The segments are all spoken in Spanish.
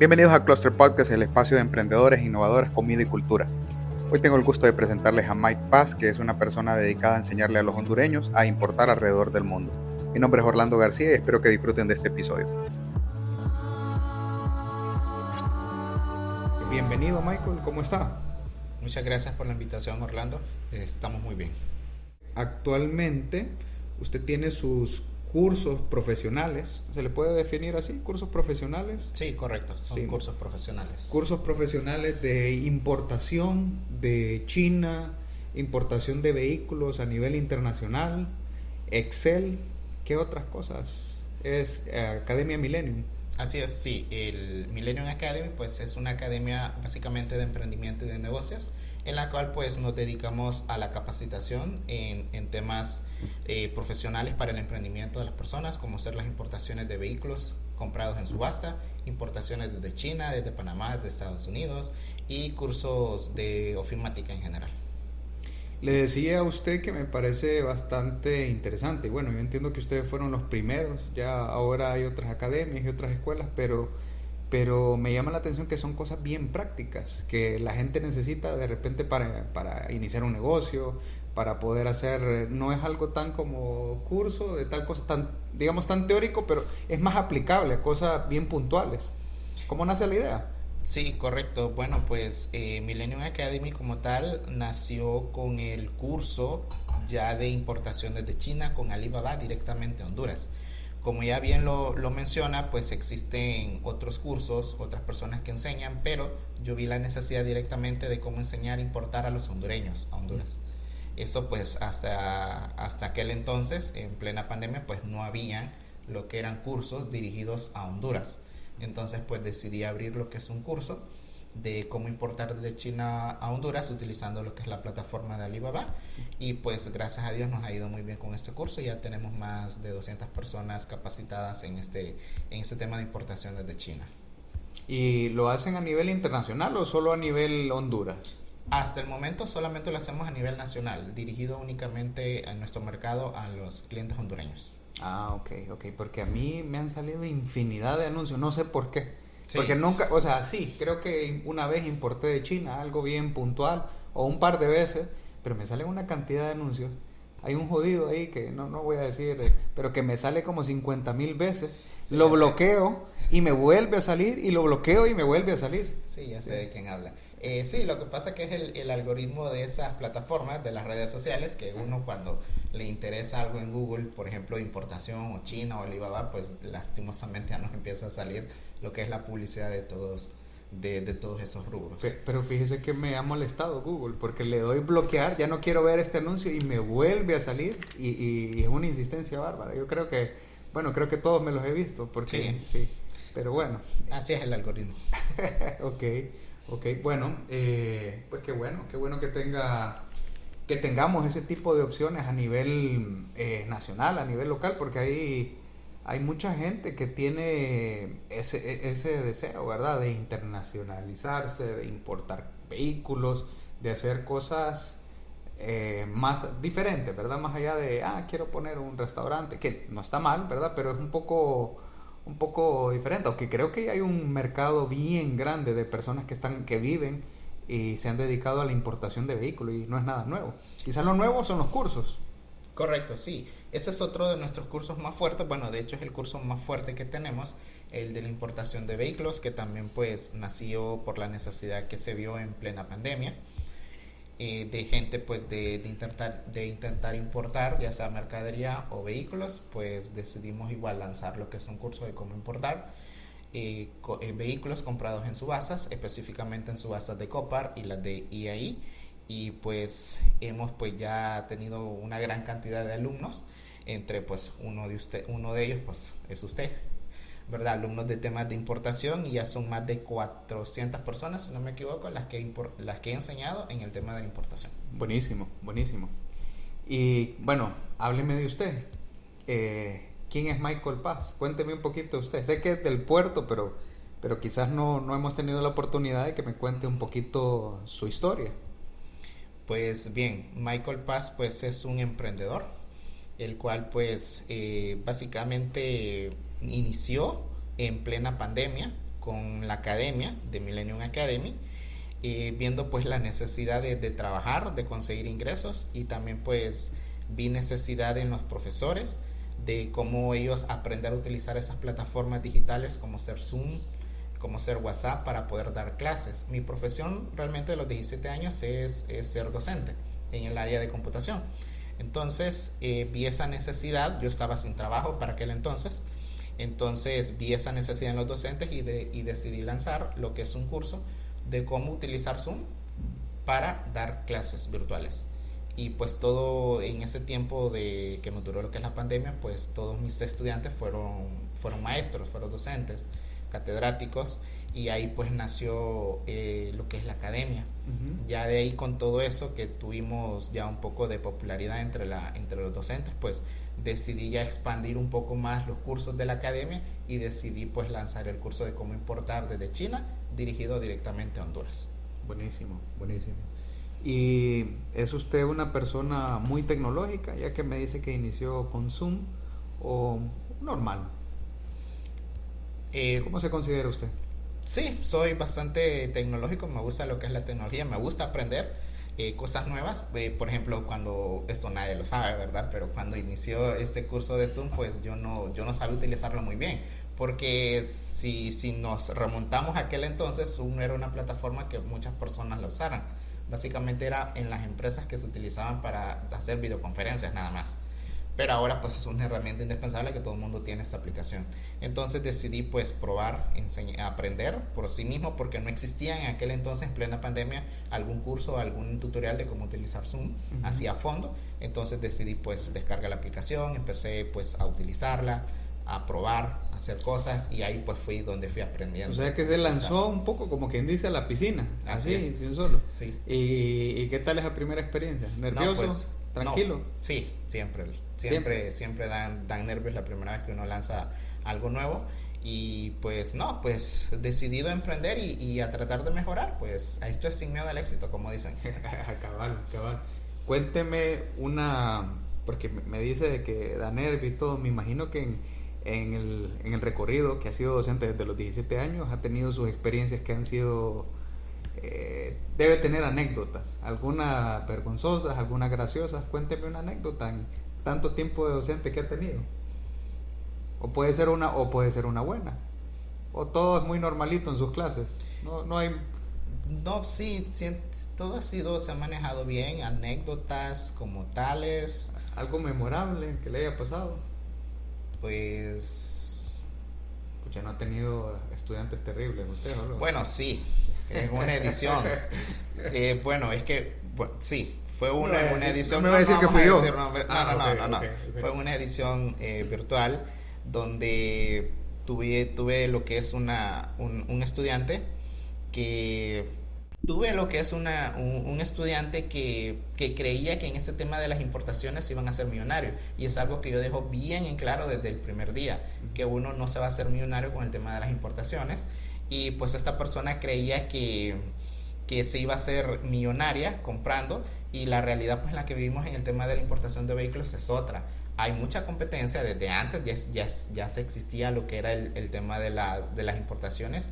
Bienvenidos a Cluster Podcast, el espacio de emprendedores, innovadores, comida y cultura. Hoy tengo el gusto de presentarles a Mike Paz, que es una persona dedicada a enseñarle a los hondureños a importar alrededor del mundo. Mi nombre es Orlando García y espero que disfruten de este episodio. Bienvenido Michael, ¿cómo está? Muchas gracias por la invitación Orlando, estamos muy bien. Actualmente usted tiene sus cursos profesionales, ¿se le puede definir así? ¿Cursos profesionales? Sí, correcto, son cursos profesionales. Cursos profesionales de importación de China, importación de vehículos a nivel internacional, Excel, ¿qué otras cosas? Es eh, Academia Millennium. Así es, sí, el Millennium Academy pues es una academia básicamente de emprendimiento y de negocios en la cual pues nos dedicamos a la capacitación en, temas eh, profesionales para el emprendimiento de las personas, como ser las importaciones de vehículos comprados en subasta, importaciones desde China, desde Panamá, desde Estados Unidos y cursos de ofimática en general. Le decía a usted que me parece bastante interesante. Bueno, yo entiendo que ustedes fueron los primeros, ya ahora hay otras academias y otras escuelas, pero pero me llama la atención que son cosas bien prácticas, que la gente necesita de repente para, para iniciar un negocio, para poder hacer, no es algo tan como curso de tal cosa, tan, digamos, tan teórico, pero es más aplicable a cosas bien puntuales. ¿Cómo nace la idea? Sí, correcto. Bueno, pues eh, Millennium Academy como tal nació con el curso ya de importación desde China con Alibaba directamente a Honduras. Como ya bien lo, menciona, pues existen otros cursos, otras personas que enseñan, pero yo vi la necesidad directamente de cómo enseñar a importar a los hondureños a Honduras. Eso pues hasta, hasta aquel entonces, en plena pandemia, pues no había lo que eran cursos dirigidos a Honduras. Entonces pues decidí abrir lo que es un curso de cómo importar de China a Honduras utilizando lo que es la plataforma de Alibaba y pues gracias a Dios nos ha ido muy bien con este curso ya tenemos más de 200 personas capacitadas en este en este tema de importación desde China ¿Y lo hacen a nivel internacional o solo a nivel Honduras? Hasta el momento solamente lo hacemos a nivel nacional, dirigido únicamente a nuestro mercado a los clientes hondureños. Ah, ok, ok, porque a mí me han salido infinidad de anuncios, no sé por qué. Porque nunca, o sea, sí, creo que una vez importé de China algo bien puntual, o un par de veces, pero me sale una cantidad de anuncios. Hay un jodido ahí que no, no voy a decir, pero que me sale como 50 mil veces. Lo bloqueo y me vuelve a salir, y lo bloqueo y me vuelve a salir. Sí, ya sé de quién habla. Eh, sí, lo que pasa que es el, el, algoritmo de esas plataformas, de las redes sociales, que uno cuando le interesa algo en Google, por ejemplo, importación o China o Alibaba, pues lastimosamente ya nos empieza a salir lo que es la publicidad de todos de, de, todos esos rubros. Pero, fíjese que me ha molestado Google, porque le doy bloquear, ya no quiero ver este anuncio y me vuelve a salir y, y, es una insistencia bárbara. Yo creo que, bueno, creo que todos me los he visto, porque sí, pero bueno. Así es el algoritmo. ok. Ok, bueno, eh, pues qué bueno, qué bueno que tenga que tengamos ese tipo de opciones a nivel eh, nacional, a nivel local, porque hay, hay mucha gente que tiene ese, e, ese deseo, ¿verdad? De internacionalizarse, de importar vehículos, de hacer cosas eh, más diferentes, ¿verdad? Más allá de, ah, quiero poner un restaurante, que no está mal, ¿verdad? Pero es un poco un poco diferente, aunque creo que hay un mercado bien grande de personas que están que viven y se han dedicado a la importación de vehículos y no es nada nuevo. Quizás lo nuevo son los cursos. Correcto, sí. Ese es otro de nuestros cursos más fuertes. Bueno, de hecho es el curso más fuerte que tenemos, el de la importación de vehículos, que también pues nació por la necesidad que se vio en plena pandemia. Eh, de gente pues de, de, intentar, de intentar importar ya sea mercadería o vehículos, pues decidimos igual lanzar lo que es un curso de cómo importar eh, eh, vehículos comprados en subastas, específicamente en subastas de Copar y las de IAI. Y pues hemos pues ya tenido una gran cantidad de alumnos, entre pues uno de, usted, uno de ellos pues es usted, ¿verdad? Alumnos de temas de importación y ya son más de 400 personas, si no me equivoco, las que, las que he enseñado en el tema de la importación. Buenísimo, buenísimo. Y bueno, hábleme de usted. Eh, ¿Quién es Michael Paz? Cuénteme un poquito de usted. Sé que es del puerto, pero, pero quizás no, no hemos tenido la oportunidad de que me cuente un poquito su historia. Pues bien, Michael Paz pues es un emprendedor, el cual pues eh, básicamente inició en plena pandemia con la academia de Millennium Academy, eh, viendo pues la necesidad de, de, trabajar, de conseguir ingresos y también pues vi necesidad en los profesores de cómo ellos aprender a utilizar esas plataformas digitales como ser Zoom, como ser WhatsApp para poder dar clases. Mi profesión realmente de los 17 años es, es ser docente en el área de computación. Entonces eh, vi esa necesidad, yo estaba sin trabajo para aquel entonces, entonces vi esa necesidad en los docentes y, de, y decidí lanzar lo que es un curso de cómo utilizar Zoom para dar clases virtuales. Y pues todo en ese tiempo de que nos duró lo que es la pandemia, pues todos mis estudiantes fueron, fueron maestros, fueron docentes, catedráticos y ahí pues nació eh, lo que es la academia. Ya de ahí con todo eso que tuvimos ya un poco de popularidad entre, la, entre los docentes, pues decidí ya expandir un poco más los cursos de la academia y decidí pues lanzar el curso de cómo importar desde China dirigido directamente a Honduras. Buenísimo, buenísimo. ¿Y es usted una persona muy tecnológica, ya que me dice que inició con Zoom o normal? Eh, ¿Cómo se considera usted? Sí, soy bastante tecnológico, me gusta lo que es la tecnología, me gusta aprender eh, cosas nuevas. Eh, por ejemplo, cuando esto nadie lo sabe, ¿verdad? Pero cuando inició este curso de Zoom, pues yo no, yo no sabía utilizarlo muy bien. Porque si, si nos remontamos a aquel entonces, Zoom era una plataforma que muchas personas la usaran. Básicamente era en las empresas que se utilizaban para hacer videoconferencias nada más pero ahora pues es una herramienta indispensable que todo el mundo tiene esta aplicación. Entonces decidí pues probar, enseñar, aprender por sí mismo porque no existía en aquel entonces en plena pandemia algún curso, algún tutorial de cómo utilizar Zoom así a fondo. Entonces decidí pues descargar la aplicación, empecé pues a utilizarla, a probar, a hacer cosas y ahí pues fui donde fui aprendiendo. O sea que se lanzó un poco como quien dice a la piscina, así, sin solo. Sí. ¿Y, qué tal esa primera experiencia? ¿Nervioso? Pues, ¿Tranquilo? sí, siempre. Siempre, siempre, dan, dan nervios la primera vez que uno lanza algo nuevo. Y pues no, pues decidido a emprender y, a tratar de mejorar, pues esto es sin miedo al éxito, como dicen. cabal, cabal. Cuénteme una, porque me dice de que da nervios y todo, me imagino que en, el, en el recorrido que ha sido docente desde los 17 años, ha tenido sus experiencias que han sido eh, debe tener anécdotas, algunas vergonzosas, algunas graciosas. Cuénteme una anécdota en tanto tiempo de docente que ha tenido. O puede ser una, o puede ser una buena. O todo es muy normalito en sus clases. No, no hay. No, sí, todo ha sido, se ha manejado bien, anécdotas como tales. Algo memorable que le haya pasado. Pues. ya no ha tenido estudiantes terribles usted, Bueno, sí, en una edición. Eh, bueno, es que, bueno, sí, fue una, una edición. No, me a decir que fui yo. no, no, no, no, Fue una edición eh, virtual donde tuve, tuve lo que es una, un, un estudiante que tuve lo que es una, un, estudiante que, que, creía que en ese tema de las importaciones iban a ser millonarios. Y es algo que yo dejo bien en claro desde el primer día, que uno no se va a hacer millonario con el tema de las importaciones. Y pues esta persona creía que, que se iba a ser millonaria comprando y la realidad pues la que vivimos en el tema de la importación de vehículos es otra. Hay mucha competencia, desde antes ya, ya, ya se existía lo que era el, el, tema de las, de las importaciones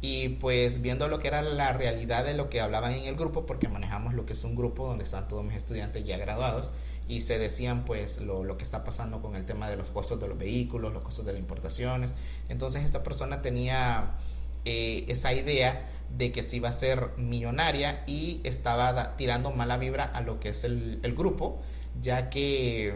y pues viendo lo que era la realidad de lo que hablaban en el grupo, porque manejamos lo que es un grupo donde están todos mis estudiantes ya graduados y se decían pues lo, lo que está pasando con el tema de los costos de los vehículos, los costos de las importaciones. Entonces esta persona tenía eh, esa idea de que se iba a ser millonaria y estaba tirando mala vibra a lo que es el, el grupo, ya que,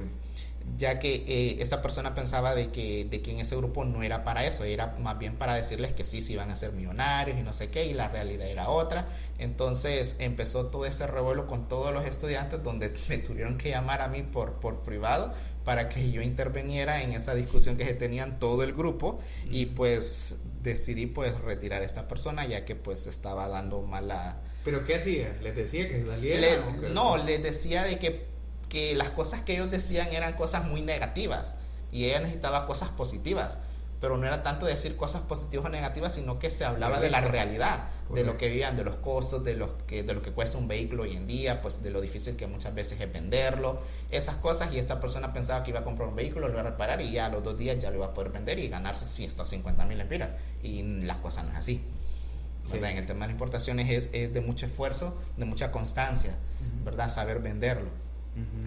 ya que eh, esta persona pensaba de que, de que en ese grupo no era para eso, era más bien para decirles que sí, se iban a ser millonarios y no sé qué, y la realidad era otra. Entonces empezó todo ese revuelo con todos los estudiantes donde me tuvieron que llamar a mí por, por privado para que yo interveniera en esa discusión que se tenían todo el grupo y pues decidí pues retirar a esta persona ya que pues estaba dando mala... ¿Pero qué hacía? ¿Les decía que saliera? No, les decía de que, que las cosas que ellos decían eran cosas muy negativas y ella necesitaba cosas positivas pero no era tanto decir cosas positivas o negativas, sino que se hablaba de la realidad, de lo que vivían, de los costos, de lo, que, de lo que cuesta un vehículo hoy en día, pues de lo difícil que muchas veces es venderlo, esas cosas, y esta persona pensaba que iba a comprar un vehículo, lo iba a reparar y ya a los dos días ya lo iba a poder vender y ganarse 150 mil empiras, y las cosas no es así. En el tema de las importaciones es, es, de mucho esfuerzo, de mucha constancia, ¿verdad? Saber venderlo.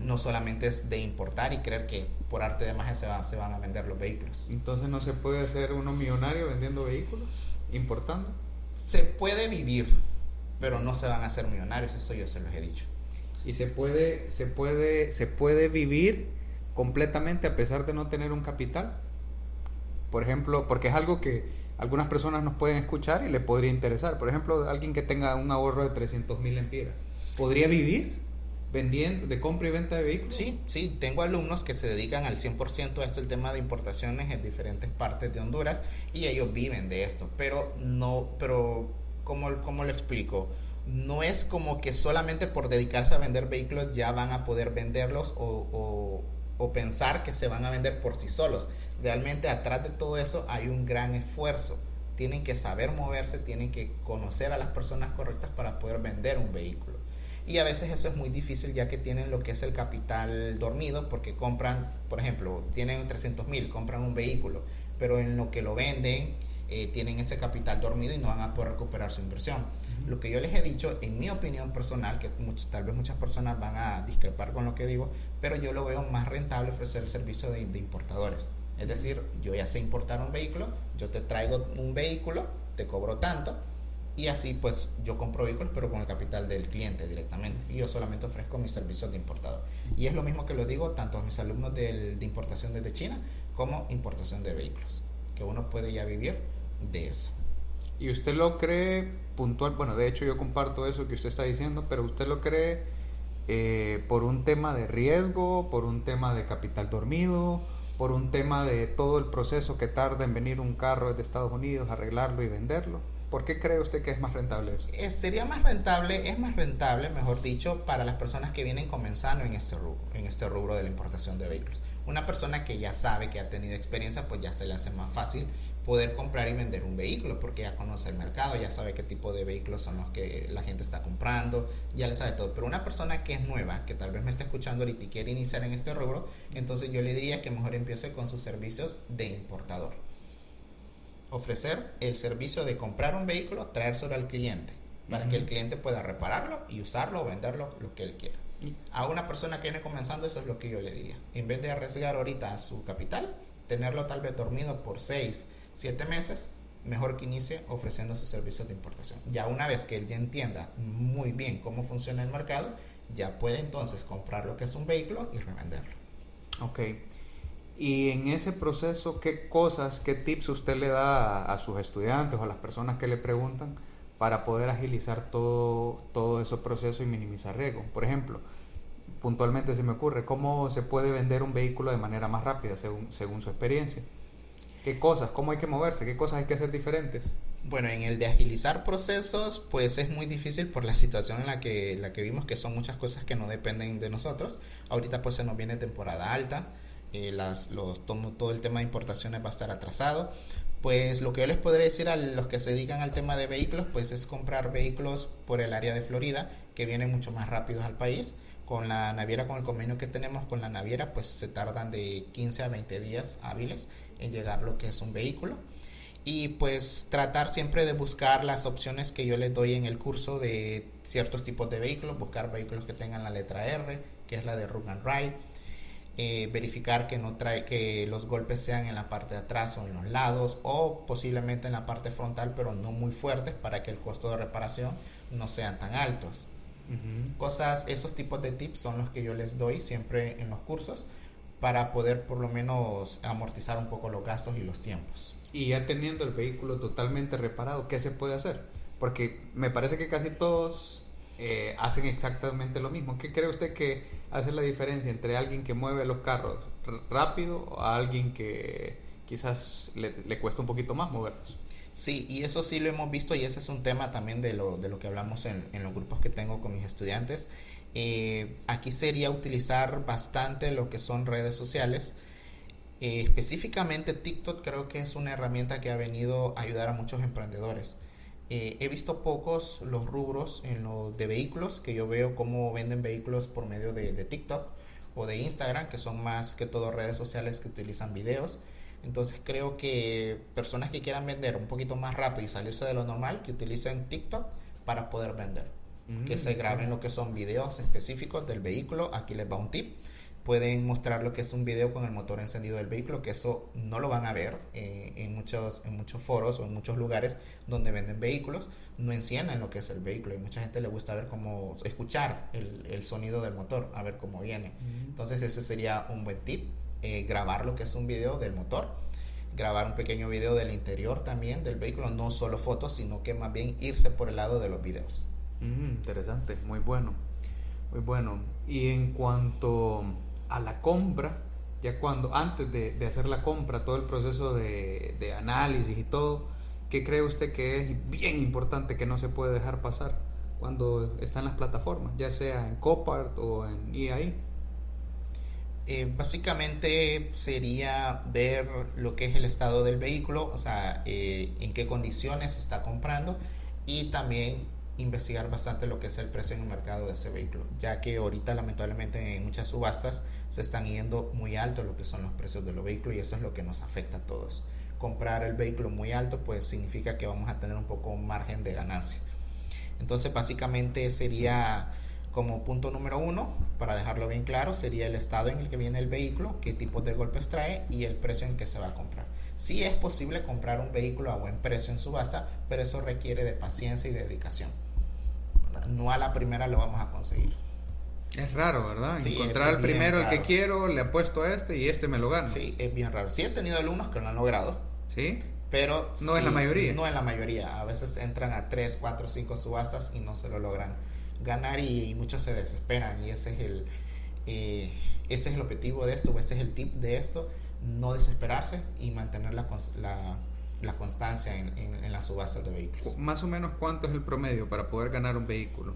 No solamente es de importar y creer que por arte de magia se, se van a vender los vehículos. Entonces no se puede hacer uno millonario vendiendo vehículos, importando. Se puede vivir, pero no se van a hacer millonarios, eso yo se los he dicho. Y se puede, se puede, se puede vivir completamente a pesar de no tener un capital. Por ejemplo, porque es algo que algunas personas nos pueden escuchar y le podría interesar. Por ejemplo, alguien que tenga un ahorro de 300 mil empiras, ¿podría vivir? Vendiendo, de compra y venta de vehículos? Sí, sí, tengo alumnos que se dedican al 100% a este tema de importaciones en diferentes partes de Honduras y ellos viven de esto, pero no, pero ¿cómo, cómo lo explico? No es como que solamente por dedicarse a vender vehículos ya van a poder venderlos o, o, o pensar que se van a vender por sí solos. Realmente atrás de todo eso hay un gran esfuerzo tienen que saber moverse, tienen que conocer a las personas correctas para poder vender un vehículo. Y a veces eso es muy difícil ya que tienen lo que es el capital dormido porque compran, por ejemplo, tienen 300 mil, compran un vehículo, pero en lo que lo venden eh, tienen ese capital dormido y no van a poder recuperar su inversión. Lo que yo les he dicho, en mi opinión personal, que tal vez muchas personas van a discrepar con lo que digo, pero yo lo veo más rentable ofrecer el servicio de, de importadores. Es decir, yo ya sé importar un vehículo, yo te traigo un vehículo, te cobro tanto, y así pues yo compro vehículos pero con el capital del cliente directamente y yo solamente ofrezco mis servicios de importador. Y es lo mismo que lo digo tanto a mis alumnos de importación desde China como importación de vehículos, que uno puede ya vivir de eso. ¿Y usted lo cree puntual? Bueno, de hecho yo comparto eso que usted está diciendo, pero usted lo cree eh, por un tema de riesgo, por un tema de capital dormido, por un tema de todo el proceso que tarda en venir un carro de Estados Unidos, arreglarlo y venderlo. ¿Por qué cree usted que es más rentable eso? Eh, sería más rentable, es más rentable, mejor dicho, para las personas que vienen comenzando en este rubro, en este rubro de la importación de vehículos. Una persona que ya sabe, que ha tenido experiencia, pues ya se le hace más fácil poder comprar y vender un vehículo porque ya conoce el mercado, ya sabe qué tipo de vehículos son los que la gente está comprando, ya le sabe todo. Pero una persona que es nueva, que tal vez me está escuchando ahorita y quiere iniciar en este rubro, entonces yo le diría que mejor empiece con sus servicios de importador ofrecer el servicio de comprar un vehículo, traérselo al cliente, para que el cliente pueda repararlo y usarlo o venderlo lo que él quiera. A una persona que viene comenzando, eso es lo que yo le diría. En vez de arriesgar ahorita su capital, tenerlo tal vez dormido por 6, 7 meses, mejor que inicie ofreciendo sus servicios de importación. Ya una vez que él ya entienda muy bien cómo funciona el mercado, ya puede entonces comprar lo que es un vehículo y revenderlo. Ok. Y en ese proceso, ¿qué cosas, qué tips usted le da a, sus estudiantes o a las personas que le preguntan para poder agilizar todo, todo ese proceso y minimizar riesgo? Por ejemplo, puntualmente se me ocurre, ¿cómo se puede vender un vehículo de manera más rápida según, según su experiencia? ¿Qué cosas? ¿Cómo hay que moverse? ¿Qué cosas hay que hacer diferentes? Bueno, en el de agilizar procesos, pues es muy difícil por la situación en la que, la que vimos, que son muchas cosas que no dependen de nosotros. Ahorita pues se nos viene temporada alta eh, las, los, todo, el tema de importaciones va a estar atrasado. Pues lo que yo les podría decir a los que se dedican al tema de vehículos, pues es comprar vehículos por el área de Florida, que vienen mucho más rápidos al país. Con la naviera, con el convenio que tenemos con la naviera, pues se tardan de 15 a 20 días hábiles en llegar lo que es un vehículo. Y pues tratar siempre de buscar las opciones que yo les doy en el curso de ciertos tipos de vehículos, buscar vehículos que tengan la letra R, que es la de Run and Ride eh, verificar que no trae que los golpes sean en la parte de atrás o en los lados o posiblemente en la parte frontal pero no muy fuertes para que el costo de reparación no sean tan altos. Cosas esos tipos de tips son los que yo les doy siempre en los cursos para poder por lo menos amortizar un poco los gastos y los tiempos. Y ya teniendo el vehículo totalmente reparado qué se puede hacer porque me parece que casi todos eh, hacen exactamente lo mismo. ¿Qué cree usted que hace la diferencia entre alguien que mueve los carros rápido o alguien que quizás le, cuesta un poquito más moverlos? Sí, y eso sí lo hemos visto y ese es un tema también de lo, de lo que hablamos en, los grupos que tengo con mis estudiantes. Eh, aquí sería utilizar bastante lo que son redes sociales Eh, específicamente TikTok creo que es una herramienta que ha venido a ayudar a muchos emprendedores. Eh, he visto pocos los rubros en lo de vehículos, que yo veo cómo venden vehículos por medio de, de TikTok o de Instagram, que son más que todo redes sociales que utilizan videos. Entonces creo que personas que quieran vender un poquito más rápido y salirse de lo normal, que utilicen TikTok para poder vender. que se graben lo que son videos específicos del vehículo. Aquí les va un tip. Pueden mostrar lo que es un video con el motor encendido del vehículo, que eso no lo van a ver eh, en, muchos, en muchos foros o en muchos lugares donde venden vehículos. No encienden lo que es el vehículo y mucha gente le gusta ver cómo, escuchar el, el sonido del motor, a ver cómo viene. Entonces ese sería un buen tip eh, grabar lo que es un video del motor, grabar un pequeño video del interior también del vehículo, no solo fotos, sino que más bien irse por el lado de los videos. Mm, interesante, muy bueno, muy bueno. Y en cuanto a la compra, ya cuando antes de, hacer la compra, todo el proceso de, análisis y todo, ¿qué cree usted que es bien importante que no se puede dejar pasar cuando está en las plataformas, ya sea en Copart o en EAI? Eh, básicamente sería ver lo que es el estado del vehículo, o sea, eh, en qué condiciones se está comprando y también investigar bastante lo que es el precio en el mercado de ese vehículo, ya que ahorita lamentablemente en muchas subastas se están yendo muy alto lo que son los precios de los vehículos y eso es lo que nos afecta a todos. Comprar el vehículo muy alto pues significa que vamos a tener un poco un margen de ganancia. Entonces básicamente sería como punto número uno, para dejarlo bien claro, sería el estado en el que viene el vehículo, qué tipo de golpes trae y el precio en que se va a comprar. Sí es posible comprar un vehículo a buen precio en subasta, pero eso requiere de paciencia y dedicación. No a la primera lo vamos a conseguir. Es raro, ¿verdad? Encontrar el primero el que quiero, le apuesto a este y este me lo gano. Sí, es bien raro. Sí he tenido alumnos que lo han logrado. Sí. Pero no es la mayoría. No es la mayoría. A veces entran a 3, 4, 5 subastas y no se lo logran ganar y, muchos se desesperan y ese es el eh, ese es el objetivo de esto, ese es el tip de esto, no desesperarse y mantener la, la, la constancia en, en, las subastas de vehículos. Más o menos cuánto es el promedio para poder ganar un vehículo.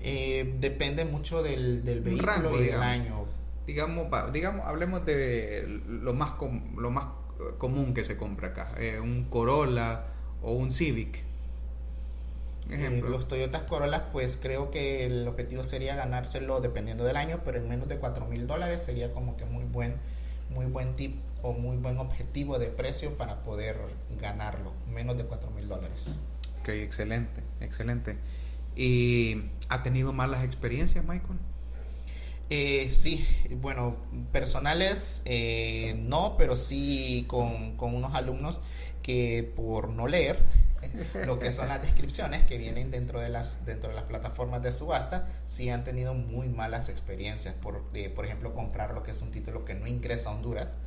Eh, depende mucho del, del vehículo y del año. Digamos, digamos, hablemos de lo más, lo más común que se compra acá, eh, un Corolla o un Civic eh, los Toyotas Corolla, pues creo que el objetivo sería ganárselo dependiendo del año, pero en menos de 4 mil dólares sería como que muy buen, muy buen tip o muy buen objetivo de precio para poder ganarlo. Menos de 4 mil dólares. Ok, excelente, excelente. ¿Y ha tenido malas experiencias, Michael? Eh, sí, bueno, personales eh, no, pero sí con, con unos alumnos que por no leer lo que son las descripciones que vienen dentro de las, dentro de las plataformas de subasta, sí han tenido muy malas experiencias. Por, eh, por ejemplo, comprar lo que es un título que no ingresa a Honduras.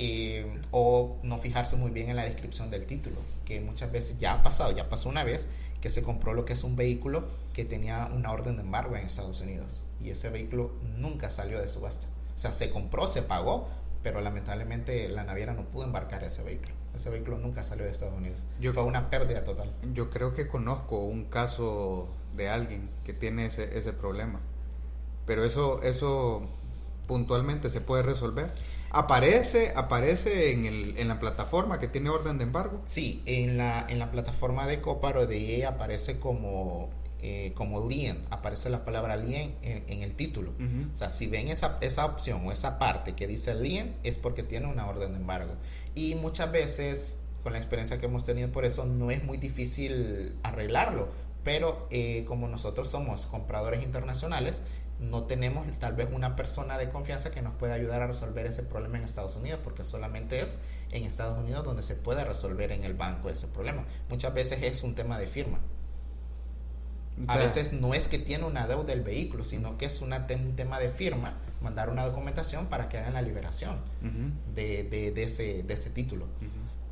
Eh, o no fijarse muy bien en la descripción del título, que muchas veces ya ha pasado, ya pasó una vez que se compró lo que es un vehículo que tenía una orden de embargo en Estados Unidos y ese vehículo nunca salió de subasta. O sea, se compró, se pagó, pero lamentablemente la naviera no pudo embarcar ese vehículo. Ese vehículo nunca salió de Estados Unidos. Yo, Fue una pérdida total. Yo creo que conozco un caso de alguien que tiene ese, ese problema. Pero eso, eso puntualmente se puede resolver. ¿Aparece, aparece en, el, en la plataforma que tiene orden de embargo? Sí, en la, en la plataforma de Coparo de IE aparece como eh, como lien, aparece la palabra lien en, el título. O sea, si ven esa, esa opción o esa parte que dice lien, es porque tiene una orden de embargo. Y muchas veces, con la experiencia que hemos tenido por eso, no es muy difícil arreglarlo. Pero eh, como nosotros somos compradores internacionales, no tenemos tal vez una persona de confianza que nos pueda ayudar a resolver ese problema en Estados Unidos, porque solamente es en Estados Unidos donde se puede resolver en el banco ese problema. Muchas veces es un tema de firma a veces no es que tiene una deuda del vehículo, sino que es una un tema de firma, mandar una documentación para que hagan la liberación de, de, ese, de ese título.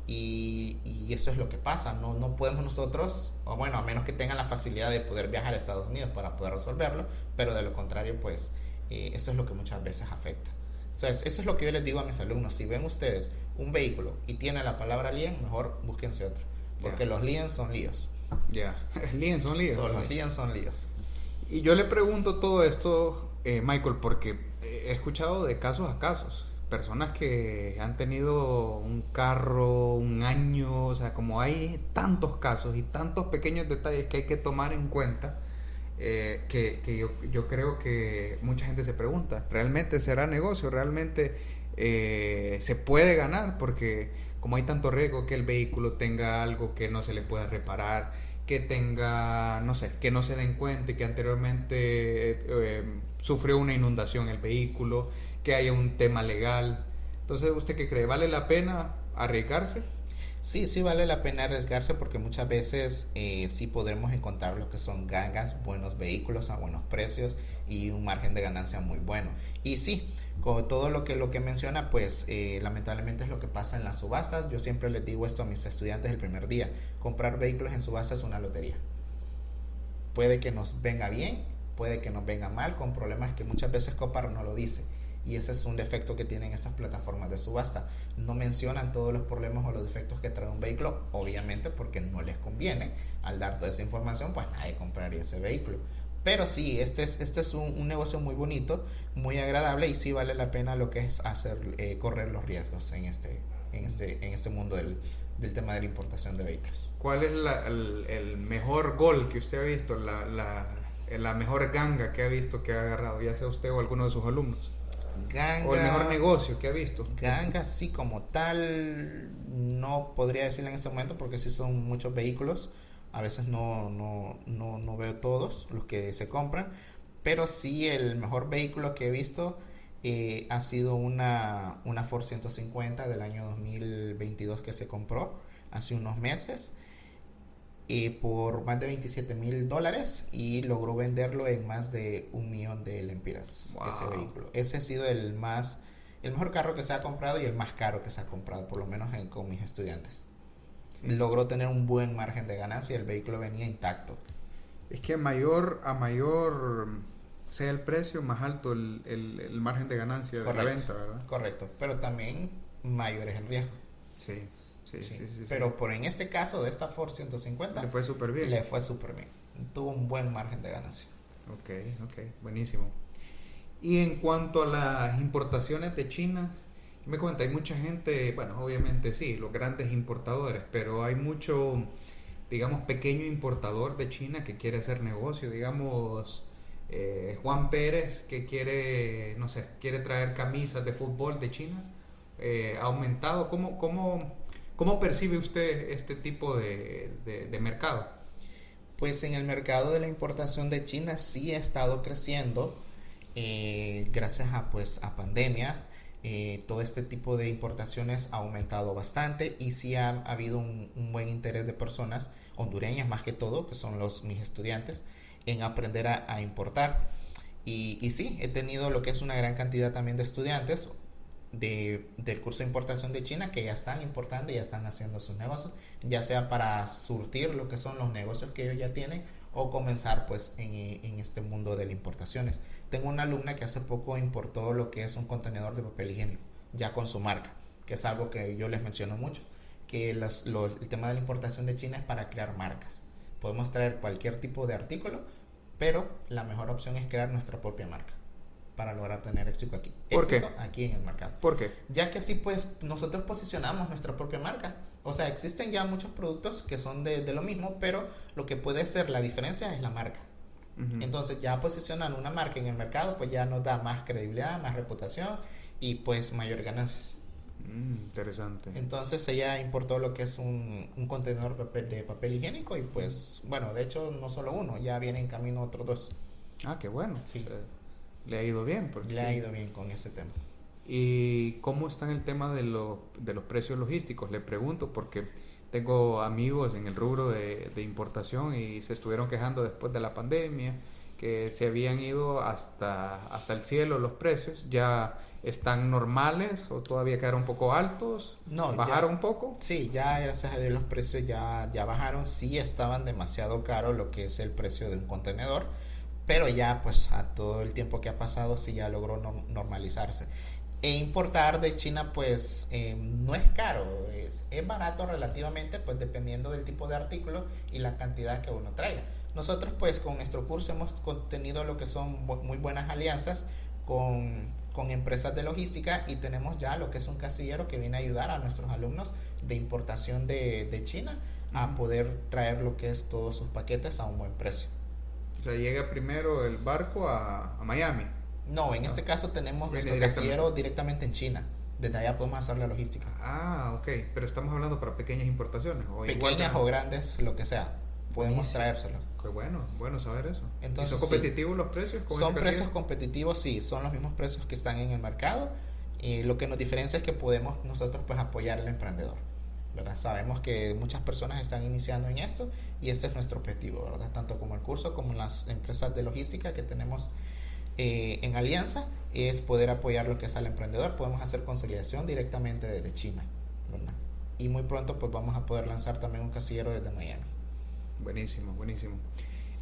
Y, y, eso es lo que pasa, no, no podemos nosotros, o bueno, a menos que tengan la facilidad de poder viajar a Estados Unidos para poder resolverlo, pero de lo contrario, pues eh, eso es lo que muchas veces afecta. Entonces, eso es lo que yo les digo a mis alumnos, si ven ustedes un vehículo y tiene la palabra lien, mejor búsquense otro, porque los liens son líos. Ya, líos son líos. los son líos. Y yo le pregunto todo esto, eh, Michael, porque he escuchado de casos a casos. Personas que han tenido un carro un año, o sea, como hay tantos casos y tantos pequeños detalles que hay que tomar en cuenta, eh, que, que yo, yo, creo que mucha gente se pregunta, ¿realmente será negocio? ¿Realmente eh, se puede ganar? Porque como hay tanto riesgo que el vehículo tenga algo que no se le pueda reparar, que tenga, no sé, que no se den cuenta que anteriormente eh, sufrió una inundación el vehículo, que haya un tema legal. Entonces, ¿usted qué cree? ¿Vale la pena arriesgarse? Sí, sí vale la pena arriesgarse porque muchas veces eh, sí podremos encontrar lo que son gangas, buenos vehículos a buenos precios y un margen de ganancia muy bueno. Y sí, con todo lo que, lo que menciona, pues eh, lamentablemente es lo que pasa en las subastas. Yo siempre les digo esto a mis estudiantes el primer día. Comprar vehículos en subastas es una lotería. Puede que nos venga bien, puede que nos venga mal, con problemas que muchas veces Copar no lo dice y ese es un defecto que tienen esas plataformas de subasta. No mencionan todos los problemas o los defectos que trae un vehículo, obviamente porque no les conviene. Al dar toda esa información, pues nadie compraría ese vehículo. Pero sí, este es, este es un, negocio muy bonito, muy agradable y sí vale la pena lo que es hacer, eh, correr los riesgos en este, en este, en este mundo del, del tema de la importación de vehículos. ¿Cuál es el, mejor gol que usted ha visto, la, la, la mejor ganga que ha visto que ha agarrado, ya sea usted o alguno de sus alumnos? Ganga, o el mejor negocio que ha visto. Ganga, sí, como tal, no podría decirle en este momento porque sí son muchos vehículos. A veces no, no, no, no veo todos los que se compran, pero sí el mejor vehículo que he visto eh, ha sido una, una Ford 150 del año 2022 que se compró hace unos meses por más de 27 mil dólares y logró venderlo en más de un millón de lempiras ese vehículo. Ese ha sido el más el mejor carro que se ha comprado y el más caro que se ha comprado, por lo menos con mis estudiantes. Logró tener un buen margen de ganancia y el vehículo venía intacto. Es que a mayor, a mayor sea el precio, más alto el, el, margen de ganancia de la venta, ¿verdad? Correcto, pero también mayor es el riesgo. Sí. Sí, sí, sí, Pero por en este caso de esta Ford 150 le fue súper bien. Le fue súper bien. Tuvo un buen margen de ganancia. Ok, ok, buenísimo. Y en cuanto a las importaciones de China, me cuenta, hay mucha gente, bueno, obviamente sí, los grandes importadores, pero hay mucho, digamos, pequeño importador de China que quiere hacer negocio, digamos, eh, Juan Pérez que quiere, no sé, quiere traer camisas de fútbol de China, eh, ha aumentado, ¿cómo, cómo, ¿Cómo percibe usted este tipo de, mercado? Pues en el mercado de la importación de China sí ha estado creciendo eh, gracias a pues a pandemia. Eh, todo este tipo de importaciones ha aumentado bastante y sí ha, habido un, buen interés de personas hondureñas más que todo, que son los mis estudiantes, en aprender a, importar. Y, y, sí, he tenido lo que es una gran cantidad también de estudiantes, de, del curso de importación de China que ya están importando y ya están haciendo sus negocios, ya sea para surtir lo que son los negocios que ellos ya tienen o comenzar pues en, en, este mundo de las importaciones. Tengo una alumna que hace poco importó lo que es un contenedor de papel higiénico, ya con su marca, que es algo que yo les menciono mucho, que el tema de la importación de China es para crear marcas. Podemos traer cualquier tipo de artículo, pero la mejor opción es crear nuestra propia marca para lograr tener éxito aquí. ¿Por qué? aquí en el mercado. ¿Por qué? Ya que así pues nosotros posicionamos nuestra propia marca. O sea, existen ya muchos productos que son de, de lo mismo, pero lo que puede ser la diferencia es la marca. Entonces ya posicionan una marca en el mercado, pues ya nos da más credibilidad, más reputación y pues mayor ganancias. Mm, interesante. Entonces ella importó lo que es un, un contenedor de papel, higiénico y pues bueno, de hecho no solo uno, ya viene en camino otros dos. Ah, qué bueno. Sí le ha ido bien. Porque le ha ido bien con ese tema. ¿Y cómo está el tema de, de los precios logísticos? Le pregunto porque tengo amigos en el rubro de, importación y se estuvieron quejando después de la pandemia que se habían ido hasta, hasta el cielo los precios. ¿Ya están normales o todavía quedaron un poco altos? No, ¿Bajaron un poco? Sí, ya gracias a Dios los precios ya, ya bajaron. Sí estaban demasiado caros lo que es el precio de un contenedor pero ya pues a todo el tiempo que ha pasado sí ya logró normalizarse. E importar de China pues eh, no es caro, es, es, barato relativamente pues dependiendo del tipo de artículo y la cantidad que uno traiga. Nosotros pues con nuestro curso hemos tenido lo que son muy buenas alianzas con, con empresas de logística y tenemos ya lo que es un casillero que viene a ayudar a nuestros alumnos de importación de, de China a poder traer lo que es todos sus paquetes a un buen precio. O sea, llega primero el barco a, a Miami. No, en este caso tenemos nuestro directamente. casillero directamente en China. Desde allá podemos hacer la logística. Ah, ok. Pero estamos hablando para pequeñas importaciones. O Pequeñas que- o grandes, lo que sea. Podemos traérselos. Qué bueno, bueno saber eso. Entonces, ¿Y son sí. competitivos los precios? con Son ese precios casillero? competitivos, sí, son los mismos precios que están en el mercado. Y lo que nos diferencia es que podemos nosotros pues apoyar al emprendedor. Sabemos que muchas personas están iniciando en esto y ese es nuestro objetivo, ¿verdad? Tanto como el curso como las empresas de logística que tenemos eh, en alianza es poder apoyar lo que es al emprendedor. Podemos hacer consolidación directamente desde China. Y muy pronto pues vamos a poder lanzar también un casillero desde Miami. Buenísimo, buenísimo.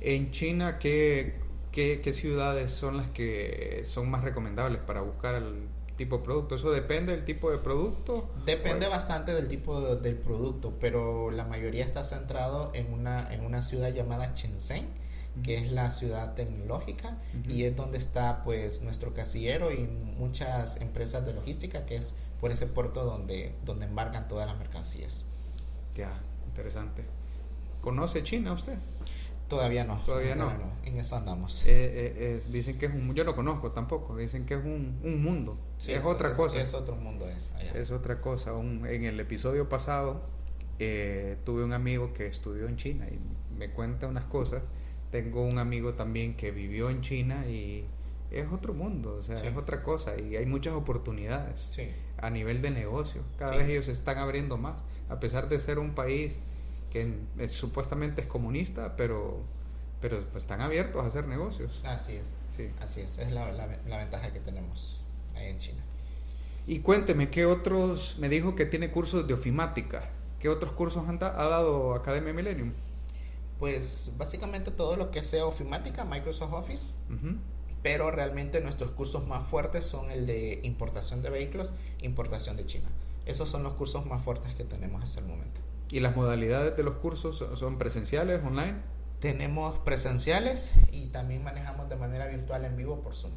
En China, ¿qué, qué, qué ciudades son las que son más recomendables para buscar el tipo de producto? ¿Eso depende del tipo de producto? Depende ¿O- bastante del tipo de- del producto, pero la mayoría está centrado en una, en una ciudad llamada Shenzhen, que es la ciudad tecnológica y es donde está pues nuestro casillero y muchas empresas de logística, que es por ese puerto donde, donde embarcan todas las mercancías. Ya, interesante. ¿Conoce China usted? Todavía no. Todavía no. En eso andamos. Eh, eh, es- dicen que es un... Yo no conozco tampoco. Dicen que es un, un mundo. Sí, es, otra cosa. Es otro mundo eso. allá. Es otra cosa. Un- en el episodio pasado eh, tuve un amigo que estudió en China y me cuenta unas cosas. Tengo un amigo también que vivió en China y es otro mundo, o sea, Sí. es otra cosa y hay muchas oportunidades Sí. a nivel de negocio. Cada Sí. vez ellos se están abriendo más, a pesar de ser un país que es- supuestamente es comunista, pero, pero pues, están abiertos a hacer negocios. Así es. Sí. Así es. Es la, la, la ventaja que tenemos ahí en China. Y cuénteme, ¿qué otros, me dijo que tiene cursos de ofimática? ¿Qué otros cursos han da- ha dado Academia Millennium? Pues básicamente todo lo que sea ofimática, Microsoft Office, Ujú. pero realmente nuestros cursos más fuertes son el de importación de vehículos, importación de China. Esos son los cursos más fuertes que tenemos hasta el momento. ¿Y las modalidades de los cursos son presenciales, online? Tenemos presenciales y también manejamos de manera virtual en vivo por Zoom,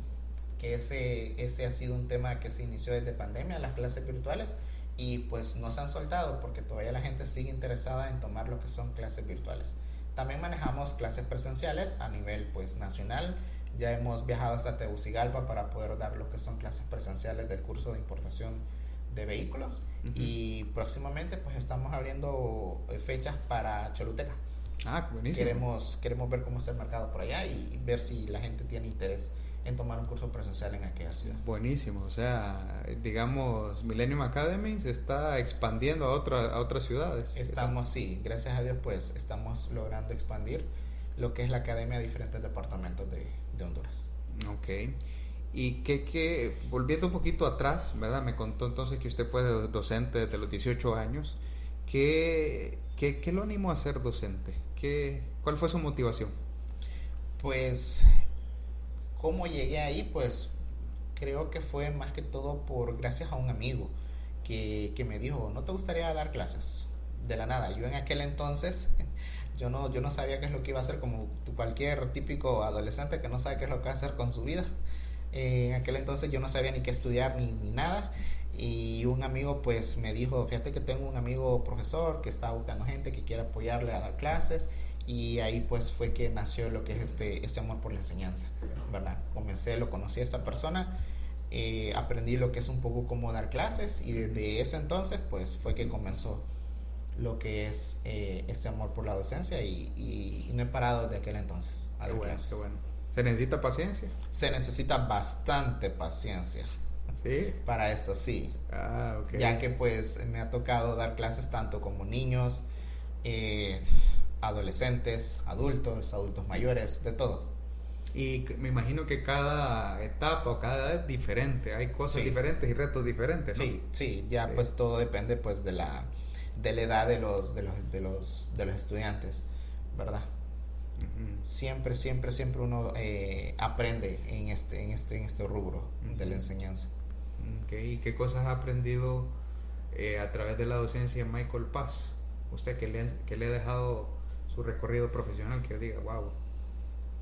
que ese, ese ha sido un tema que se inició desde pandemia, las clases virtuales, y pues no se han soltado porque todavía la gente sigue interesada en tomar lo que son clases virtuales. También manejamos clases presenciales a nivel pues nacional. Ya hemos viajado hasta Tegucigalpa para poder dar lo que son clases presenciales del curso de importación de vehículos Ujú. y próximamente pues estamos abriendo eh, fechas para Choluteca. Ah, buenísimo. Queremos, queremos ver cómo está el mercado por allá y ver si la gente tiene interés en tomar un curso presencial en aquella ciudad. Buenísimo, o sea, digamos, Millennium Academy se está expandiendo a, otra, a otras ciudades. Estamos, sí, gracias a Dios, pues estamos logrando expandir lo que es la academia a diferentes departamentos de, de Honduras. Ok. Y que, que, volviendo un poquito atrás, ¿verdad? Me contó entonces que usted fue do- docente desde los 18 años. ¿Qué, qué, qué lo animó a ser docente? ¿Qué, ¿Cuál fue su motivación? Pues, ¿cómo llegué ahí? Pues creo que fue más que todo por gracias a un amigo que, que me dijo, ¿no te gustaría dar clases? De la nada. Yo en aquel entonces, yo no, yo no sabía qué es lo que iba a hacer como cualquier típico adolescente que no sabe qué es lo que va a hacer con su vida. Eh, en aquel entonces yo no sabía ni qué estudiar ni, ni nada. Y un amigo pues me dijo, fíjate que tengo un amigo profesor que está buscando gente que quiera apoyarle a dar clases. Y ahí pues fue que nació lo que es este, este amor por la enseñanza, ¿verdad? Comencé, lo conocí a esta persona, eh, aprendí lo que es un poco cómo dar clases y desde ese entonces pues fue que comenzó lo que es eh, este amor por la docencia y, y- y no he parado desde aquel entonces a Qué dar bueno, clases. qué bueno. ¿Se necesita paciencia? Se necesita bastante paciencia Sí. para esto, sí. Ah, ok. Ya que pues me ha tocado dar clases tanto como niños, eh, adolescentes, adultos, adultos mayores, de todo. Y me imagino que cada etapa o cada edad es diferente. Hay cosas Sí. diferentes y retos diferentes, ¿no? Sí, sí, ya Sí. pues todo depende pues de la, de la edad de los, de los, de los, de los estudiantes, ¿verdad? Siempre, siempre, siempre uno eh, aprende en este, en este, en este rubro de la enseñanza. ¿Y qué cosas ha aprendido eh, a través de la docencia Michael Paz? Usted que le, que le ha dejado su recorrido profesional, que diga, wow,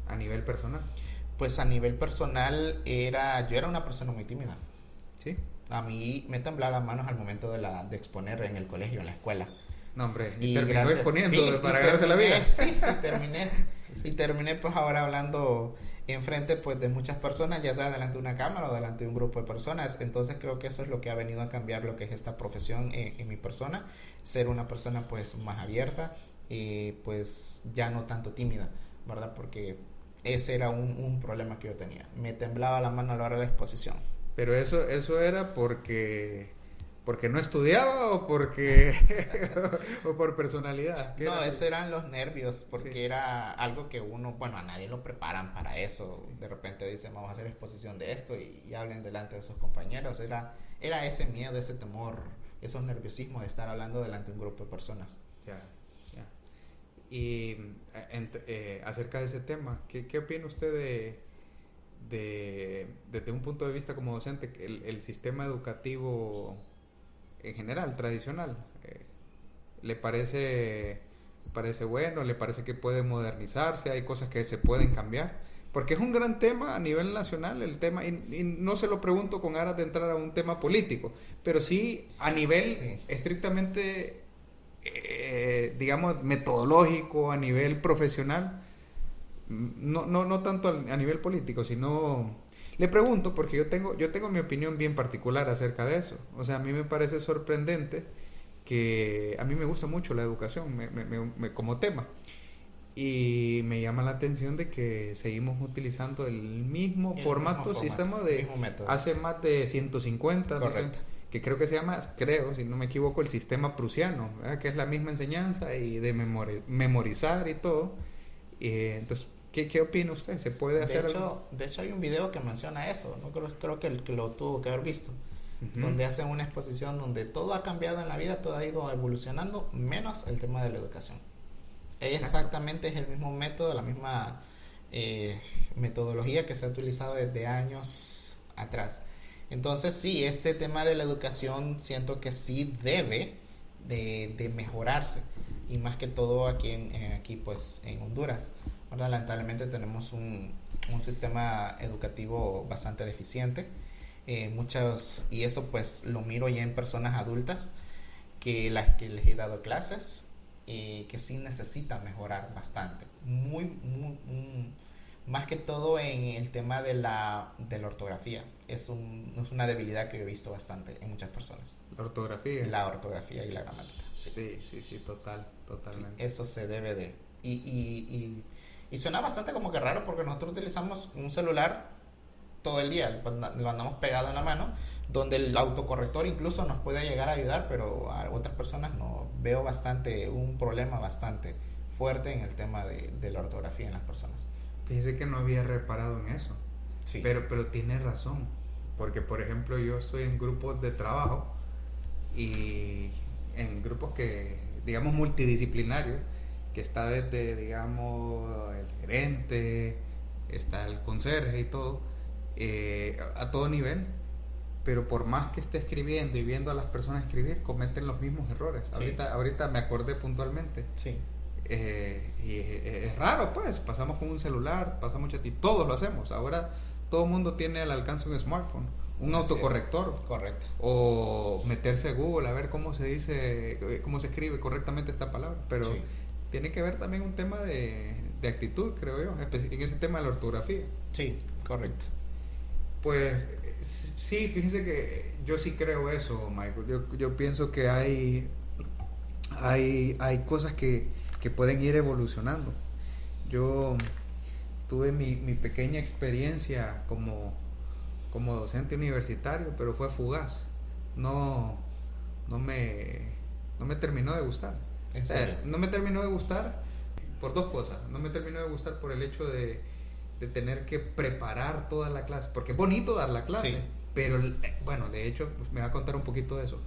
a nivel personal. Pues a nivel personal era, yo era una persona muy tímida. Sí. A mí me temblaban las manos al momento de, la, de exponer en el colegio, en la escuela. No, hombre, Y terminó gracias- exponiendo sí, para y ganarse la vida. Sí, y terminé. Y terminé pues ahora hablando enfrente pues de muchas personas, ya sea delante de una cámara o delante de un grupo de personas. Entonces creo que eso es lo que ha venido a cambiar lo que es esta profesión en, en mi persona. Ser una persona pues más abierta y pues ya no tanto tímida, ¿verdad? Porque ese era un, un problema que yo tenía. Me temblaba la mano a la hora de la exposición. Pero eso, eso era porque, porque no estudiaba o porque o por personalidad. ¿Qué No, era esos eran los nervios, porque Sí. era algo que uno, bueno, a nadie lo preparan para eso. De repente dicen, vamos a hacer exposición de esto y, y hablen delante de sus compañeros. Era, era ese miedo, ese temor, esos nerviosismos de estar hablando delante de un grupo de personas. Ya. Y eh, eh, acerca de ese tema, ¿qué, qué opina usted de, de, desde un punto de vista como docente, el, el sistema educativo en general, tradicional? eh, ¿Le parece, parece bueno? ¿Le parece que puede modernizarse? ¿Hay cosas que se pueden cambiar? Porque es un gran tema a nivel nacional el tema, y, y no se lo pregunto con aras de entrar a un tema político, pero sí a nivel Sí. estrictamente, eh, digamos, metodológico, a nivel profesional, no, no, no tanto a nivel político, sino... Le pregunto porque yo tengo, yo tengo mi opinión bien particular acerca de eso. O sea, a mí me parece sorprendente que a mí me gusta mucho la educación me- me- me- como tema. Y me llama la atención de que seguimos utilizando el mismo El formato, mismo sistema de hace más de 150, no sé, Correcto. Que creo que se llama, creo, si no me equivoco, el sistema prusiano, ¿verdad? que es la misma enseñanza y de memori- memorizar y todo. Eh, entonces, ¿qué, ¿qué opina usted? ¿Se puede De hacer algo? hecho, de hecho, hay un video que menciona eso. ¿no? Creo, creo que el que lo tuvo que haber visto. Ujú. Donde hacen una exposición donde todo ha cambiado en la vida, todo ha ido evolucionando, menos el tema de la educación. Exacto. Exactamente es el mismo método, la misma eh, metodología que se ha utilizado desde años atrás. Entonces sí, este tema de la educación siento que sí debe de, de mejorarse y más que todo aquí, en, aquí pues en Honduras. Ahora, lamentablemente tenemos un, un sistema educativo bastante deficiente. Eh, muchas, y eso pues lo miro ya en personas adultas que las que les he dado clases y que sí necesitan mejorar bastante. Muy, muy, mm, más que todo en el tema de la, de la ortografía. Es, un, es una debilidad que yo he visto bastante en muchas personas. La ortografía. La ortografía y la gramática. Sí. Sí, sí, sí, total, Sí, totalmente. eso se debe de... Y, y, y, y suena bastante como que raro porque nosotros utilizamos un celular todo el día, lo andamos pegado en la mano, donde el autocorrector incluso nos puede llegar a ayudar, pero a otras personas no. Veo bastante, un problema bastante fuerte en el tema de, de la ortografía en las personas. Fíjese que no había reparado en eso. Sí. Pero, pero tiene razón. Porque, por ejemplo, yo estoy en grupos de trabajo y en grupos que, digamos, multidisciplinarios, que está desde, digamos, el gerente, está el conserje y todo, eh, a, todo nivel. Pero por más que esté escribiendo y viendo a las personas escribir, cometen los mismos errores. Sí. Ahorita, ahorita me acordé puntualmente. sí. Eh, y es raro, pues. Pasamos con un celular, pasamos y todos lo hacemos. Ahora todo el mundo tiene al alcance un smartphone, un Así es. autocorrector. Correcto. O meterse a Google a ver cómo se dice, eh, cómo se escribe correctamente esta palabra. Pero Sí. tiene que ver también un tema de, de actitud, creo yo, en ese tema de la ortografía. Sí, correcto. Pues eh, sí, fíjense que yo sí creo eso, Michael. Yo, yo pienso que hay, hay, hay cosas que, que pueden ir evolucionando. Yo tuve mi, mi pequeña experiencia como, como docente universitario, pero fue fugaz. No, no, me, no me terminó de gustar. No me terminó de gustar por dos cosas. No me terminó de gustar por el hecho de, de tener que preparar toda la clase. Porque es bonito dar la clase. Sí. Pero, eh, bueno, de hecho, pues, me va a contar un poquito de eso.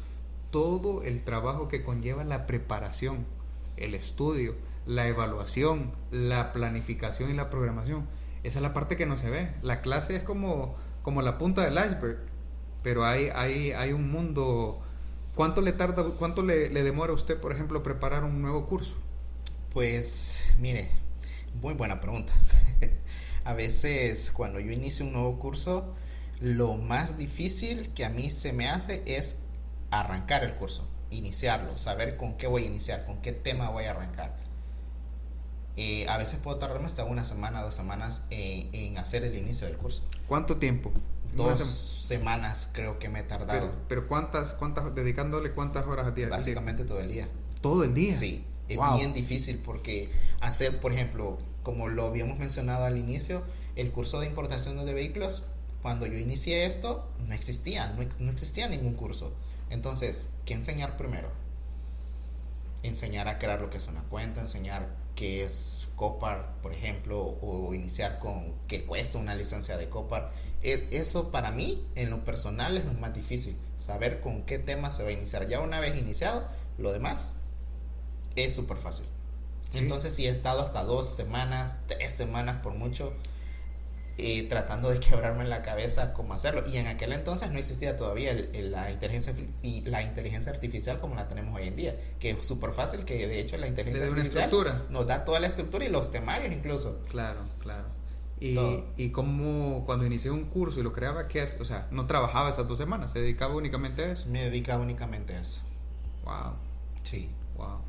Todo el trabajo que conlleva la preparación, el estudio, la evaluación, la planificación y la programación. Esa es la parte que no se ve. La clase es como, como la punta del iceberg. Pero hay, hay, hay un mundo... ¿Cuánto le tarda, cuánto le, le demora a usted, por ejemplo, preparar un nuevo curso? Pues, mire, muy buena pregunta. A veces cuando yo inicio un nuevo curso, lo más difícil que a mí se me hace es arrancar el curso, iniciarlo, saber con qué voy a iniciar, con qué tema voy a arrancar. Eh, a veces puedo tardarme hasta una semana, dos semanas en, hacer el inicio del curso. ¿Cuánto tiempo? Dos semanas creo que me he tardado. Pero, ¿cuántas, cuántas, dedicándole cuántas horas al día? Básicamente todo el día. ¿Todo el día? Sí, es bien difícil porque hacer, por ejemplo, como lo habíamos mencionado al inicio, el curso de importación de vehículos, cuando yo inicié esto, no existía, no, no existía ningún curso. Entonces, ¿qué enseñar primero? Enseñar a crear lo que es una cuenta, enseñar qué es Copar, por ejemplo, o iniciar con qué cuesta una licencia de Copar. E, eso para mí, en lo personal, es lo más difícil, saber con qué tema se va a iniciar. Ya una vez iniciado, lo demás es súper fácil. Entonces, si he estado hasta dos semanas, tres semanas por mucho, eh, tratando de quebrarme en la cabeza cómo hacerlo. Y en aquel entonces no existía todavía la, inteligencia, y la inteligencia artificial como la tenemos hoy en día, que es súper fácil, que de hecho la inteligencia artificial nos da toda la estructura y los temarios incluso. Claro, claro. Y, y como cuando inicié un curso y lo creaba, ¿qué O sea, no trabajaba esas dos semanas, se dedicaba únicamente a eso. Me dedicaba únicamente a eso. Wow. Sí. Wow.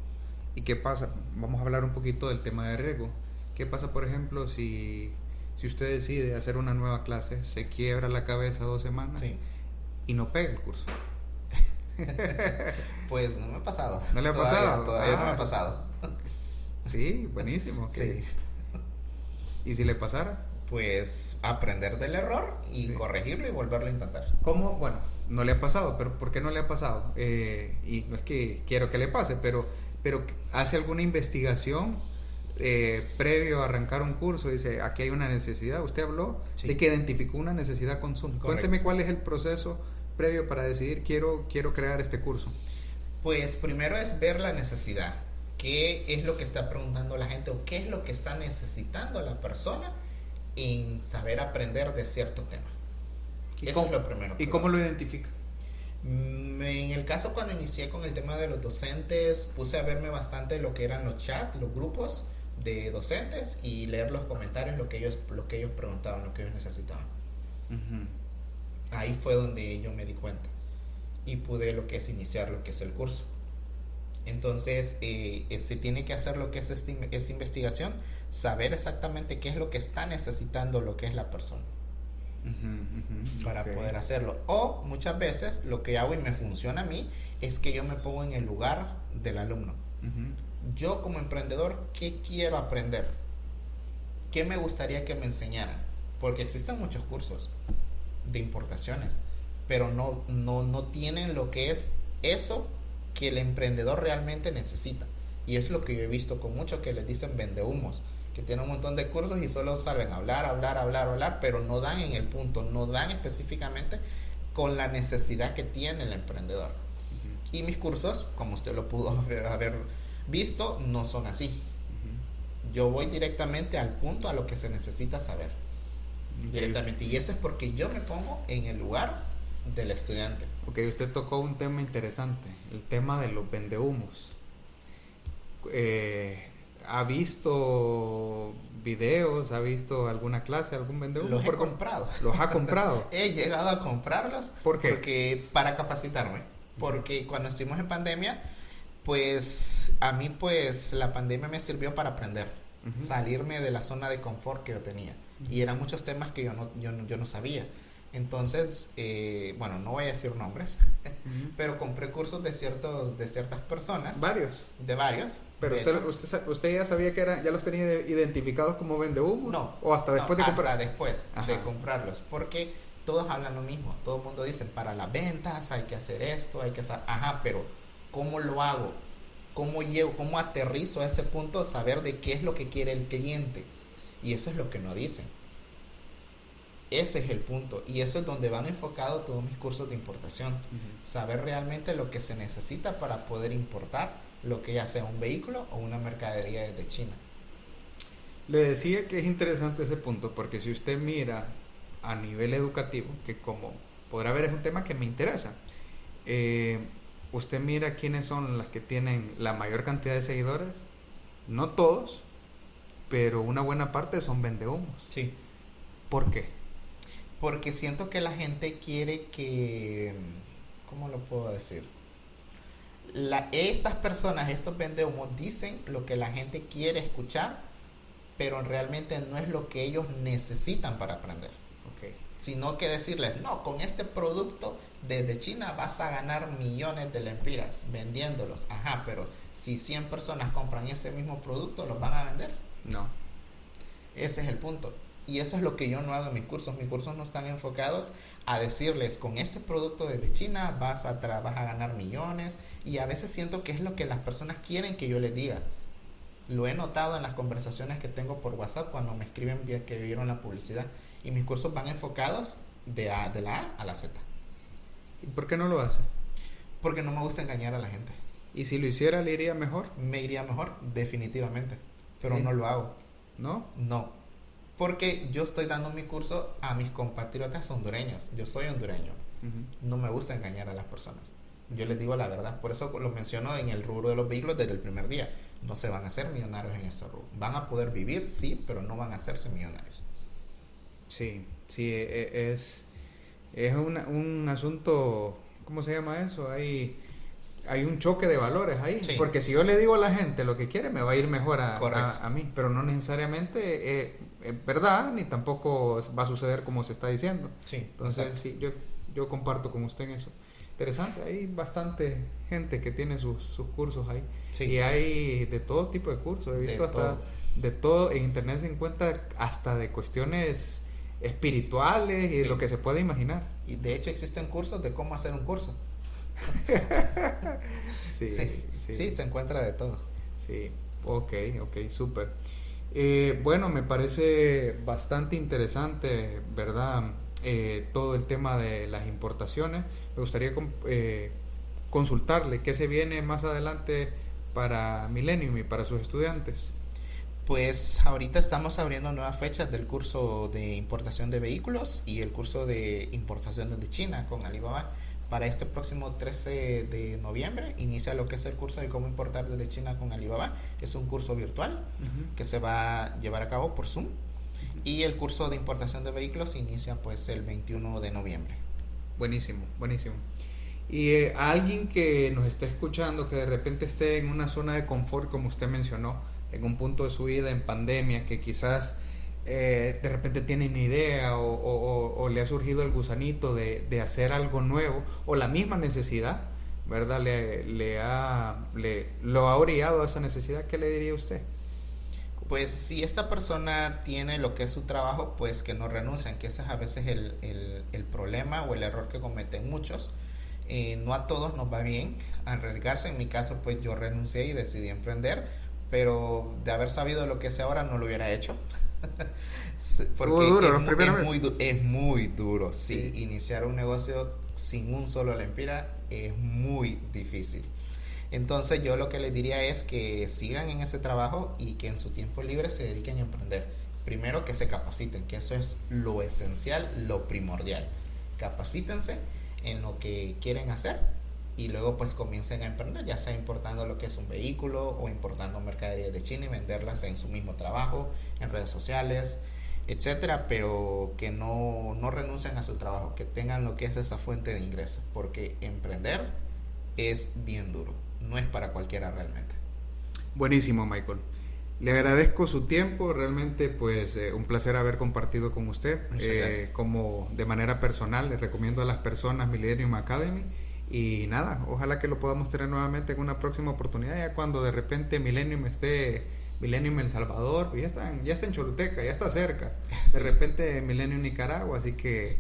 ¿Y qué pasa? Vamos a hablar un poquito del tema de riesgo. ¿Qué pasa, por ejemplo, si si usted decide hacer una nueva clase, se quiebra la cabeza dos semanas y no pega el curso. pues no me ha pasado. ¿No le ha pasado? Todavía no me ha ah. pasado. sí, buenísimo. Sí. ¿Y si le pasara? Pues aprender del error y corregirlo y volverlo a intentar. ¿Cómo? Bueno, no le ha pasado, pero ¿por qué no le ha pasado? Eh, y no es que quiero que le pase, pero, pero ¿hace alguna investigación eh, previo a arrancar un curso, dice, aquí hay una necesidad. Usted habló de que identificó una necesidad con Zoom. Cuénteme cuál es el proceso previo para decidir quiero, quiero crear este curso. Pues primero es ver la necesidad. ¿Qué es lo que está preguntando la gente o qué es lo que está necesitando la persona en saber aprender de cierto tema? Eso es lo primero. ¿Y cómo lo identifica? Mm, en el caso cuando inicié con el tema de los docentes, puse a verme bastante lo que eran los chats, los grupos, de docentes y leer los comentarios, lo que ellos, lo que ellos preguntaban, lo que ellos necesitaban. Ahí fue donde yo me di cuenta y pude lo que es iniciar lo que es el curso. Entonces, eh, se tiene que hacer lo que es esta, esa investigación, saber exactamente qué es lo que está necesitando lo que es la persona. para poder hacerlo. O muchas veces lo que hago y me funciona a mí es que yo me pongo en el lugar del alumno yo como emprendedor, ¿qué quiero aprender? ¿Qué me gustaría que me enseñaran? Porque existen muchos cursos de importaciones, pero no, no, no tienen lo que es eso que el emprendedor realmente necesita. Y es lo que yo he visto con muchos que les dicen vende humos, que tienen un montón de cursos y solo saben hablar, hablar, hablar, hablar, pero no dan en el punto, no dan específicamente con la necesidad que tiene el emprendedor. Y mis cursos, como usted lo pudo haber visto, no son así. Yo voy directamente al punto, a lo que se necesita saber. Directamente. Y eso es porque yo me pongo en el lugar del estudiante. Ok, usted tocó un tema interesante, el tema de los vendehumos. Eh, ¿Ha visto videos? ¿Ha visto alguna clase, algún vendehumos? Los he comprado. ¿Los ha comprado? he llegado a comprarlos. ¿Por qué? Porque para capacitarme. Porque cuando estuvimos en pandemia, pues a mí pues la pandemia me sirvió para aprender, salirme de la zona de confort que yo tenía. Y eran muchos temas que yo no, yo, yo no sabía. Entonces, eh, bueno, no voy a decir nombres, pero compré cursos de ciertos de ciertas personas. ¿Varios? De varios. ¿Pero usted, usted, ya sabía que era, ya los tenía identificados como vende No. ¿O hasta después de Hasta después de comprarlos. Porque todos hablan lo mismo. Todo el mundo dice, para las ventas hay que hacer esto, hay que hacer... Ajá, pero ¿Cómo lo hago? ¿Cómo llego? ¿Cómo aterrizo a ese punto de saber de qué es lo que quiere el cliente? Y eso es lo que no dicen. Ese es el punto. Y eso es donde van enfocados todos mis cursos de importación. Saber realmente lo que se necesita para poder importar lo que ya sea un vehículo o una mercadería desde China. Le decía que es interesante ese punto porque si usted mira a nivel educativo, que como podrá ver es un tema que me interesa, eh, usted mira quiénes son las que tienen la mayor cantidad de seguidores, no todos, pero una buena parte son vendehumos. Sí. ¿Por qué? Porque siento que la gente quiere que... ¿Cómo lo puedo decir? La, estas personas, estos vendehumos, dicen lo que la gente quiere escuchar, pero realmente no es lo que ellos necesitan para aprender. Sino que decirles, no, con este producto desde China vas a ganar millones de lempiras vendiéndolos. Ajá, pero si 100 personas compran ese mismo producto, ¿los van a vender? No. Ese es el punto. Y eso es lo que yo no hago en mis cursos. Mis cursos no están enfocados a decirles, con este producto desde China vas a, vas a ganar millones. Y a veces siento que es lo que las personas quieren que yo les diga. Lo he notado en las conversaciones que tengo por WhatsApp cuando me escriben que vieron la publicidad. Y mis cursos van enfocados de, a, de la A a la Z. ¿Y por qué no lo hace? Porque no me gusta engañar a la gente. ¿Y si lo hiciera, le iría mejor? Me iría mejor, definitivamente. Pero Sí. no lo hago. ¿No? No. Porque yo estoy dando mi curso a mis compatriotas hondureños. Yo soy hondureño. No me gusta engañar a las personas. Yo les digo la verdad. Por eso lo menciono en el rubro de los vehículos desde el primer día. No se van a hacer millonarios en este rubro. Van a poder vivir, sí, pero no van a hacerse millonarios. Sí, sí, e- e- es, es una- un asunto, ¿cómo se llama eso? Hay, hay un choque de valores ahí, Sí. porque si yo le digo a la gente lo que quiere, me va a ir mejor a, a- a mí, pero no necesariamente eh, es verdad, ni tampoco va a suceder como se está diciendo. Sí, Entonces, exacto. sí, yo, yo comparto con usted en eso. Interesante, hay bastante gente que tiene sus, sus cursos ahí. Sí. Y hay de todo tipo de cursos. He De visto hasta todo. de todo. En internet se encuentra hasta de cuestiones espirituales y de lo que se puede imaginar. Y de hecho existen cursos de cómo hacer un curso. Sí, sí, sí, sí, se encuentra de todo. sí. Ok, ok, súper. Eh, bueno, me parece bastante interesante, ¿verdad? Eh, todo el tema de las importaciones. Me gustaría eh, consultarle qué se viene más adelante para Millennium y para sus estudiantes. Pues ahorita estamos abriendo nuevas fechas del curso de importación de vehículos y el curso de importación desde China con Alibaba. Para este próximo 13 de noviembre inicia lo que es el curso de cómo importar desde China con Alibaba. Es un curso virtual que se va a llevar a cabo por Zoom. Y el curso de importación de vehículos inicia pues el 21 de noviembre. Buenísimo, buenísimo. Y eh, a alguien que nos esté escuchando, que de repente esté en una zona de confort, como usted mencionó, en un punto de su vida, en pandemia, que quizás eh, de repente tiene una idea o, le ha surgido el gusanito de, de hacer algo nuevo, o la misma necesidad, ¿verdad? Le, le ha, le, lo ha orillado a esa necesidad, ¿qué le diría usted? Pues si esta persona tiene lo que es su trabajo, pues que no renuncien, que ese es a veces el, el- el problema o el error que cometen muchos. Eh, no a todos nos va bien arriesgarse, en mi caso pues yo renuncié y decidí emprender, pero de haber sabido lo que sé ahora no lo hubiera hecho. Estuvo duro es, los mu- primeros es muy, du- es muy duro, sí. Sí. Iniciar un negocio sin un solo lempira es muy difícil. Entonces yo lo que les diría es que sigan en ese trabajo y que en su tiempo libre se dediquen a emprender. Primero que se capaciten, que eso es lo esencial, lo primordial. Capacítense en lo que quieren hacer y luego pues comiencen a emprender, ya sea importando lo que es un vehículo o importando mercadería de China y venderlas en su mismo trabajo, en redes sociales, etcétera, pero que no, no renuncien a su trabajo, que tengan lo que es esa fuente de ingresos, porque emprender es bien duro, no es para cualquiera realmente. Buenísimo, Michael. Le agradezco su tiempo, realmente pues eh, un placer haber compartido con usted. Eh, como de manera personal, les recomiendo a las personas Millennium Academy. Y nada, ojalá que lo podamos tener nuevamente en una próxima oportunidad, ya cuando de repente Millennium esté, Millennium El Salvador, pues ya está, en- ya está en Choluteca, ya está cerca. De repente Millennium Nicaragua, así que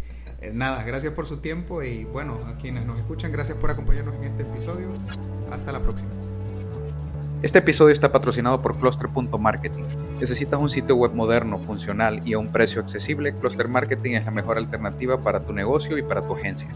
nada, gracias por su tiempo y bueno, a quienes nos escuchan, gracias por acompañarnos en este episodio. Hasta la próxima. Este episodio está patrocinado por Cluster.marketing. ¿Necesitas un sitio web moderno, funcional y a un precio accesible? Cluster Marketing es la mejor alternativa para tu negocio y para tu agencia.